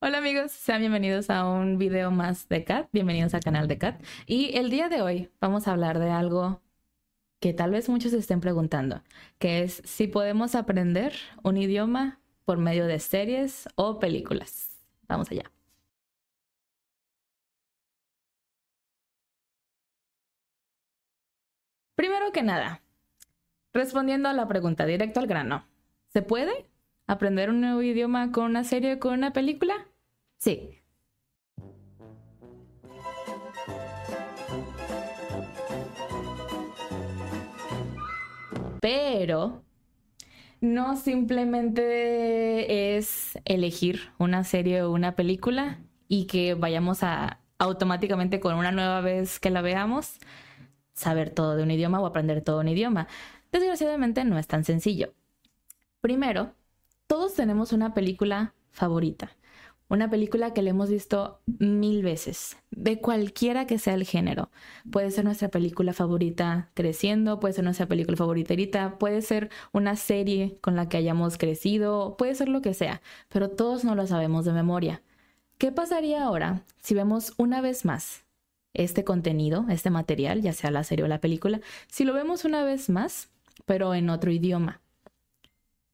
Hola amigos, sean bienvenidos a un video más de Cat. Bienvenidos al canal de Cat. Y el día de hoy vamos a hablar de algo que tal vez muchos estén preguntando, que es si podemos aprender un idioma por medio de series o películas. Vamos allá. Primero que nada, respondiendo a la pregunta directo al grano, ¿se puede aprender un nuevo idioma con una serie o con una película? Sí. Pero no simplemente es elegir una serie o una película y que vayamos a automáticamente con una nueva vez que la veamos saber todo de un idioma o aprender todo un idioma. Desgraciadamente no es tan sencillo. Primero, todos tenemos una película favorita, una película que le hemos visto mil veces, de cualquiera que sea el género. Puede ser nuestra película favorita creciendo, puede ser nuestra película favorita puede ser una serie con la que hayamos crecido, puede ser lo que sea, pero todos no lo sabemos de memoria. ¿Qué pasaría ahora si vemos una vez más este contenido, este material, ya sea la serie o la película, si lo vemos una vez más, pero en otro idioma?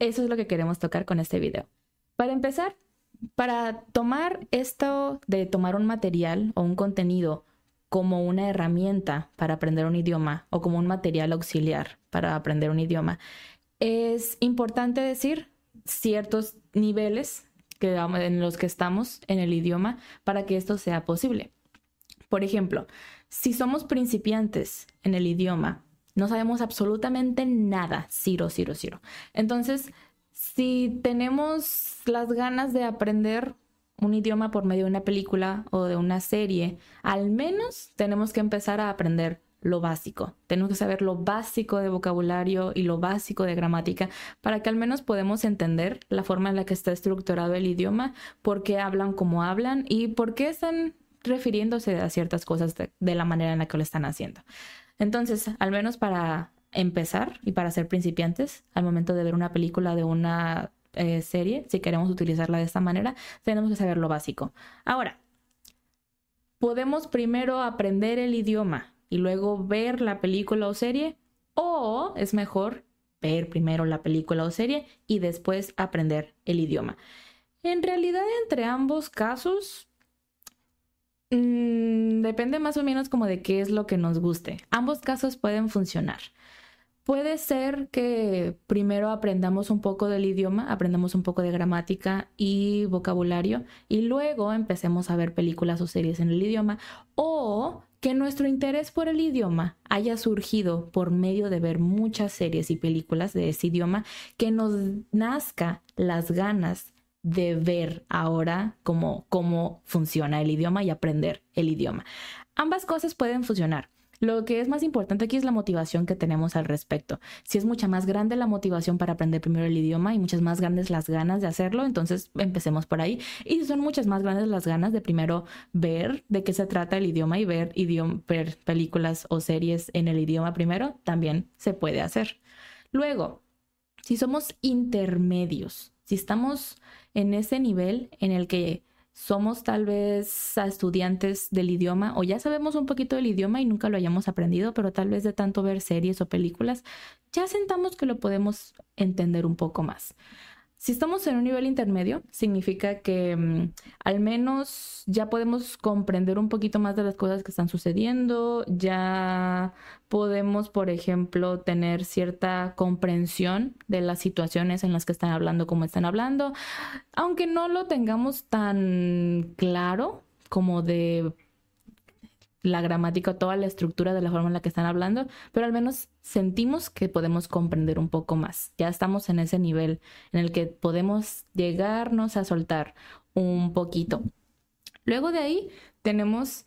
Eso es lo que queremos tocar con este video. Para empezar, para tomar esto de tomar un material o un contenido como una herramienta para aprender un idioma o como un material auxiliar para aprender un idioma, es importante decir ciertos niveles en los que estamos en el idioma para que esto sea posible. Por ejemplo, si somos principiantes en el idioma, no sabemos absolutamente nada, ciro, ciro, ciro. Entonces, si tenemos las ganas de aprender un idioma por medio de una película o de una serie, al menos tenemos que empezar a aprender lo básico. Tenemos que saber lo básico de vocabulario y lo básico de gramática para que al menos podamos entender la forma en la que está estructurado el idioma, por qué hablan como hablan y por qué están refiriéndose a ciertas cosas de, de la manera en la que lo están haciendo. Entonces, al menos para empezar y para ser principiantes al momento de ver una película de una eh, serie, si queremos utilizarla de esta manera, tenemos que saber lo básico. Ahora, podemos primero aprender el idioma y luego ver la película o serie, o es mejor ver primero la película o serie y después aprender el idioma. En realidad, entre ambos casos, mmm, depende más o menos como de qué es lo que nos guste. Ambos casos pueden funcionar. Puede ser que primero aprendamos un poco del idioma, aprendamos un poco de gramática y vocabulario y luego empecemos a ver películas o series en el idioma o que nuestro interés por el idioma haya surgido por medio de ver muchas series y películas de ese idioma, que nos nazca las ganas de ver ahora cómo, cómo funciona el idioma y aprender el idioma. Ambas cosas pueden funcionar. Lo que es más importante aquí es la motivación que tenemos al respecto. Si es mucha más grande la motivación para aprender primero el idioma y muchas más grandes las ganas de hacerlo, entonces empecemos por ahí. Y si son muchas más grandes las ganas de primero ver de qué se trata el idioma y ver, ver películas o series en el idioma primero, también se puede hacer. Luego, si somos intermedios, si estamos en ese nivel en el que somos tal vez estudiantes del idioma o ya sabemos un poquito del idioma y nunca lo hayamos aprendido, pero tal vez de tanto ver series o películas, ya sentamos que lo podemos entender un poco más. Si estamos en un nivel intermedio, significa que mm, al menos ya podemos comprender un poquito más de las cosas que están sucediendo, ya podemos, por ejemplo, tener cierta comprensión de las situaciones en las que están hablando como están hablando, aunque no lo tengamos tan claro como de la gramática, toda la estructura de la forma en la que están hablando, pero al menos sentimos que podemos comprender un poco más. Ya estamos en ese nivel en el que podemos llegarnos a soltar un poquito. Luego de ahí tenemos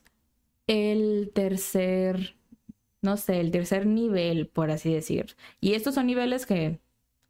el tercer, no sé, el tercer nivel, por así decir. Y estos son niveles que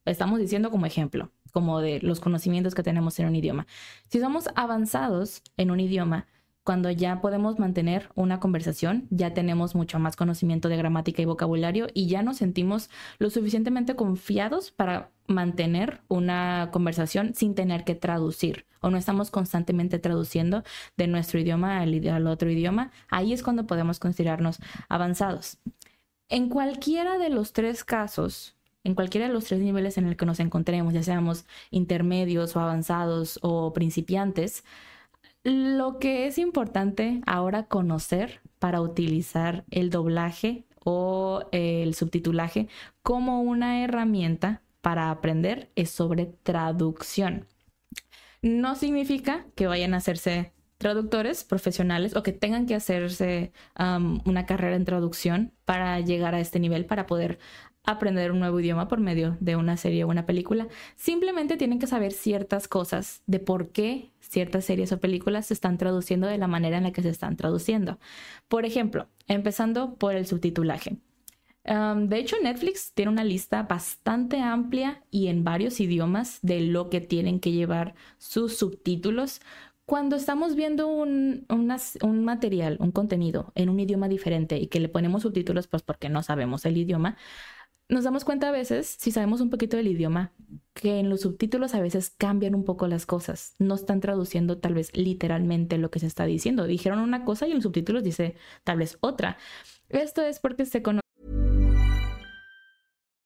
estamos diciendo como ejemplo, como de los conocimientos que tenemos en un idioma. Si somos avanzados en un idioma, cuando ya podemos mantener una conversación, ya tenemos mucho más conocimiento de gramática y vocabulario y ya nos sentimos lo suficientemente confiados para mantener una conversación sin tener que traducir o no estamos constantemente traduciendo de nuestro idioma al, al otro idioma, ahí es cuando podemos considerarnos avanzados. En cualquiera de los tres casos, en cualquiera de los tres niveles en el que nos encontremos, ya seamos intermedios o avanzados o principiantes, lo que es importante ahora conocer para utilizar el doblaje o el subtitulaje como una herramienta para aprender es sobre traducción. No significa que vayan a hacerse traductores profesionales o que tengan que hacerse una carrera en traducción para llegar a este nivel, para poder aprender un nuevo idioma por medio de una serie o una película. Simplemente tienen que saber ciertas cosas de por qué ciertas series o películas se están traduciendo de la manera en la que se están traduciendo. Por ejemplo, empezando por el subtitulaje. de hecho, Netflix tiene una lista bastante amplia y en varios idiomas de lo que tienen que llevar sus subtítulos. Cuando estamos viendo un, material, un contenido en un idioma diferente y que le ponemos subtítulos, pues porque no sabemos el idioma, nos damos cuenta a veces, si sabemos un poquito del idioma, que en los subtítulos a veces cambian un poco las cosas. No están traduciendo tal vez literalmente lo que se está diciendo. Dijeron una cosa y en los subtítulos dice tal vez otra. Esto es porque se conoce.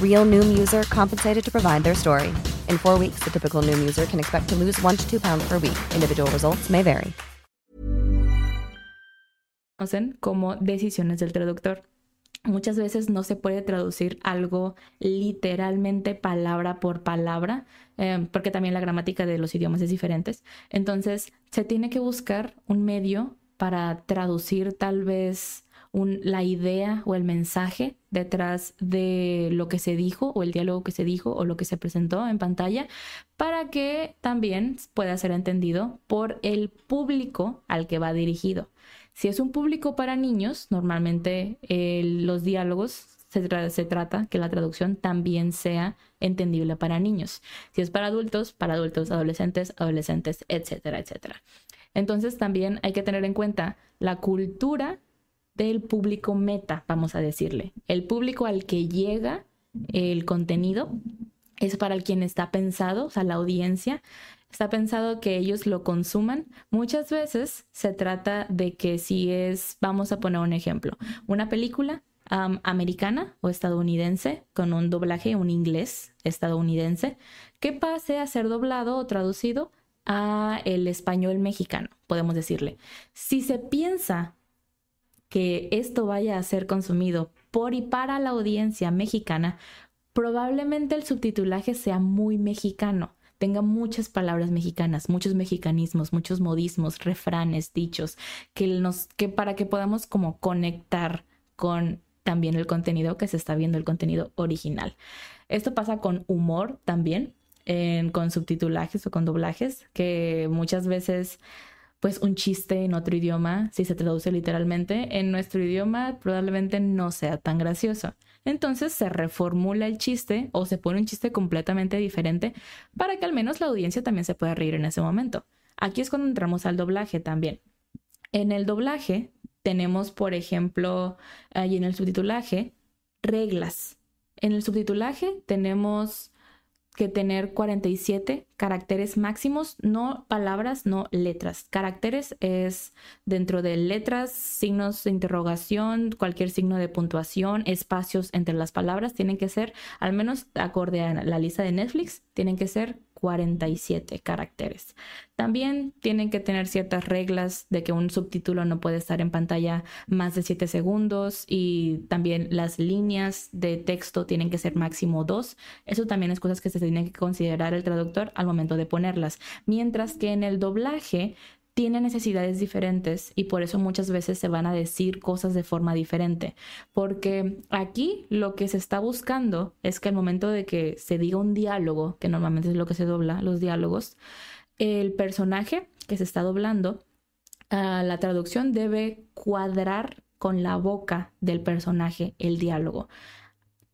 Real Noom user compensated to provide their story. In four weeks, the typical Noom user can expect to lose one to two pounds per week. Individual results may vary. Como decisiones del traductor. Muchas veces no se puede traducir algo literalmente palabra por palabra, eh, porque también la gramática de los idiomas es diferente. Entonces, se tiene que buscar un medio para traducir tal vez la idea o el mensaje detrás de lo que se dijo o el diálogo que se dijo o lo que se presentó en pantalla para que también pueda ser entendido por el público al que va dirigido. Si es un público para niños, normalmente los diálogos se, se, trata que la traducción también sea entendible para niños. Si es para adultos, para adultos, adolescentes, adolescentes, etcétera, etcétera. Entonces también hay que tener en cuenta la cultura del público meta, vamos a decirle. El público al que llega el contenido es para el quien está pensado, o sea, la audiencia está pensado que ellos lo consuman. Muchas veces se trata de que si es, vamos a poner un ejemplo, una película americana o estadounidense con un doblaje, un inglés estadounidense, que pase a ser doblado o traducido a el español mexicano, podemos decirle. Si se piensa que esto vaya a ser consumido por y para la audiencia mexicana, probablemente el subtitulaje sea muy mexicano tenga muchas palabras mexicanas, muchos mexicanismos, muchos modismos, refranes, dichos, que nos, que para que podamos como conectar con también el contenido que se está viendo, el contenido original. Esto pasa con humor también, con subtitulajes o con doblajes, que muchas veces pues un chiste en otro idioma, si se traduce literalmente, en nuestro idioma probablemente no sea tan gracioso. Entonces se reformula el chiste o se pone un chiste completamente diferente para que al menos la audiencia también se pueda reír en ese momento. Aquí es cuando entramos al doblaje también. En el doblaje tenemos, por ejemplo, ahí en el subtitulaje, reglas. En el subtitulaje tenemos que tener 47 caracteres máximos, no palabras, no letras. Caracteres es dentro de letras, signos de interrogación, cualquier signo de puntuación, espacios entre las palabras, tienen que ser, al menos acorde a la lista de Netflix, tienen que ser 47 caracteres. También tienen que tener ciertas reglas de que un subtítulo no puede estar en pantalla más de 7 segundos y también las líneas de texto tienen que ser máximo 2. Eso también es cosas que se tienen que considerar el traductor momento de ponerlas. Mientras que en el doblaje tiene necesidades diferentes y por eso muchas veces se van a decir cosas de forma diferente. Porque aquí lo que se está buscando es que al momento de que se diga un diálogo, que normalmente es lo que se dobla, los diálogos, el personaje que se está doblando, ah, la traducción debe cuadrar con la boca del personaje el diálogo.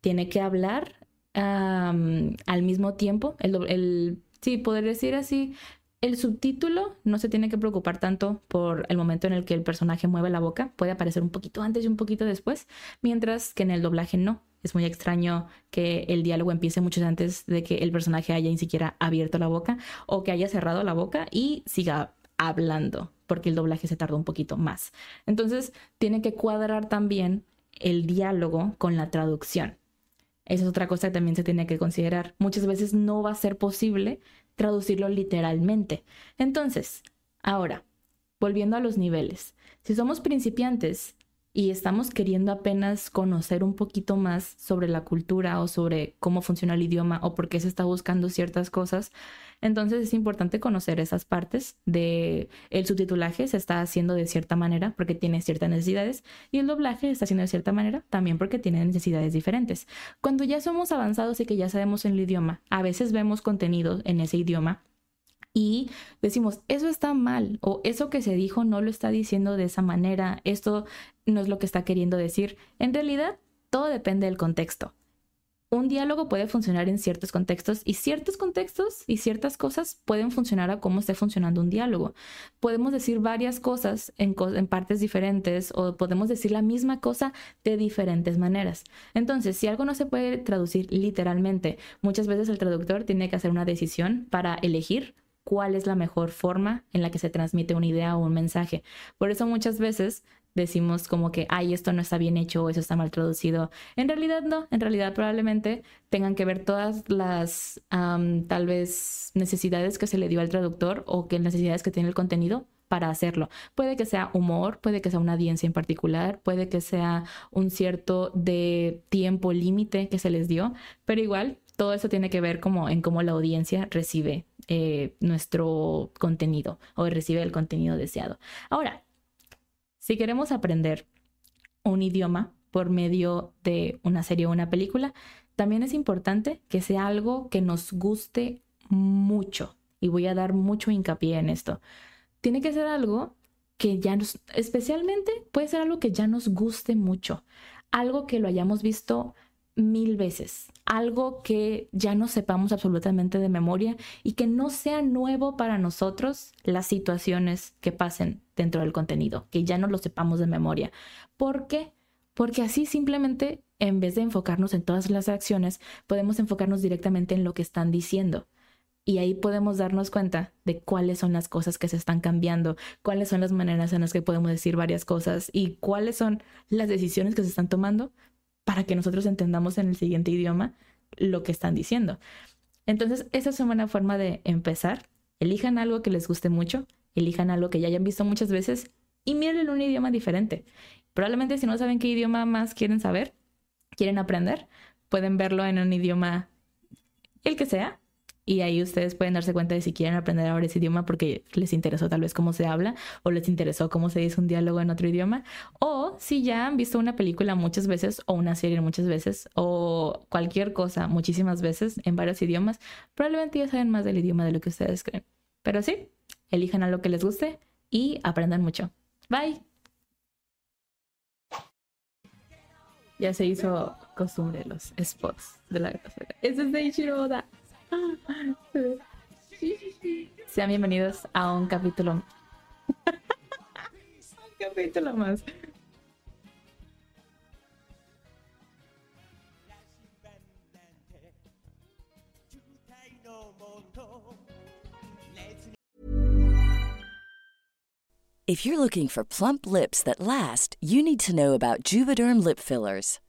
Tiene que hablar al mismo tiempo, el, el sí, poder decir así, el subtítulo no se tiene que preocupar tanto por el momento en el que el personaje mueve la boca, puede aparecer un poquito antes y un poquito después, mientras que en el doblaje no. Es muy extraño que el diálogo empiece mucho antes de que el personaje haya ni siquiera abierto la boca o que haya cerrado la boca y siga hablando, porque el doblaje se tardó un poquito más. Entonces, tiene que cuadrar también el diálogo con la traducción. Esa es otra cosa que también se tiene que considerar. Muchas veces no va a ser posible traducirlo literalmente. Entonces, ahora, volviendo a los niveles, si somos principiantes y estamos queriendo apenas conocer un poquito más sobre la cultura o sobre cómo funciona el idioma o por qué se está buscando ciertas cosas, entonces es importante conocer esas partes de el subtitulaje se está haciendo de cierta manera porque tiene ciertas necesidades y el doblaje se está haciendo de cierta manera también porque tiene necesidades diferentes. Cuando ya somos avanzados y que ya sabemos el idioma, a veces vemos contenido en ese idioma y decimos, eso está mal o eso que se dijo no lo está diciendo de esa manera, esto no es lo que está queriendo decir. En realidad, todo depende del contexto un diálogo puede funcionar en ciertos contextos y ciertos contextos y ciertas cosas pueden funcionar a cómo esté funcionando un diálogo. Podemos decir varias cosas en, en, partes diferentes o podemos decir la misma cosa de diferentes maneras. Entonces, si algo no se puede traducir literalmente, muchas veces el traductor tiene que hacer una decisión para elegir cuál es la mejor forma en la que se transmite una idea o un mensaje. Por eso muchas veces decimos como que, ay, esto no está bien hecho o eso está mal traducido. En realidad no, en realidad probablemente tengan que ver todas las tal vez necesidades que se le dio al traductor o que necesidades que tiene el contenido para hacerlo. Puede que sea humor, puede que sea una audiencia en particular, puede que sea un cierto de tiempo límite que se les dio, pero igual todo eso tiene que ver como en cómo la audiencia recibe eh, nuestro contenido o recibe el contenido deseado. Ahora, si queremos aprender un idioma por medio de una serie o una película, también es importante que sea algo que nos guste mucho. Y voy a dar mucho hincapié en esto. Tiene que ser algo que ya nos, especialmente puede ser algo que ya nos guste mucho. Algo que lo hayamos visto mil veces, algo que ya no sepamos absolutamente de memoria y que no sea nuevo para nosotros las situaciones que pasen dentro del contenido, que ya no lo sepamos de memoria. ¿Por qué? Porque así simplemente, en vez de enfocarnos en todas las acciones, podemos enfocarnos directamente en lo que están diciendo. Y ahí podemos darnos cuenta de cuáles son las cosas que se están cambiando, cuáles son las maneras en las que podemos decir varias cosas y cuáles son las decisiones que se están tomando para que nosotros entendamos en el siguiente idioma lo que están diciendo. Entonces, esa es una buena forma de empezar. Elijan algo que les guste mucho, elijan algo que ya hayan visto muchas veces y miren un idioma diferente. Probablemente si no saben qué idioma más quieren saber, quieren aprender, pueden verlo en un idioma el que sea y ahí ustedes pueden darse cuenta de si quieren aprender ahora ese idioma porque les interesó tal vez cómo se habla o les interesó cómo se dice un diálogo en otro idioma o si ya han visto una película muchas veces o una serie muchas veces o cualquier cosa muchísimas veces en varios idiomas, probablemente ya saben más del idioma de lo que ustedes creen. Pero sí, elijan a lo que les guste y aprendan mucho. Bye. Ya se hizo costumbre los spots de la es de Ichiro Oda. Sean bienvenidos a un capítulo. un capítulo más. If you're looking for plump lips that last, you need to know about Juvederm lip fillers.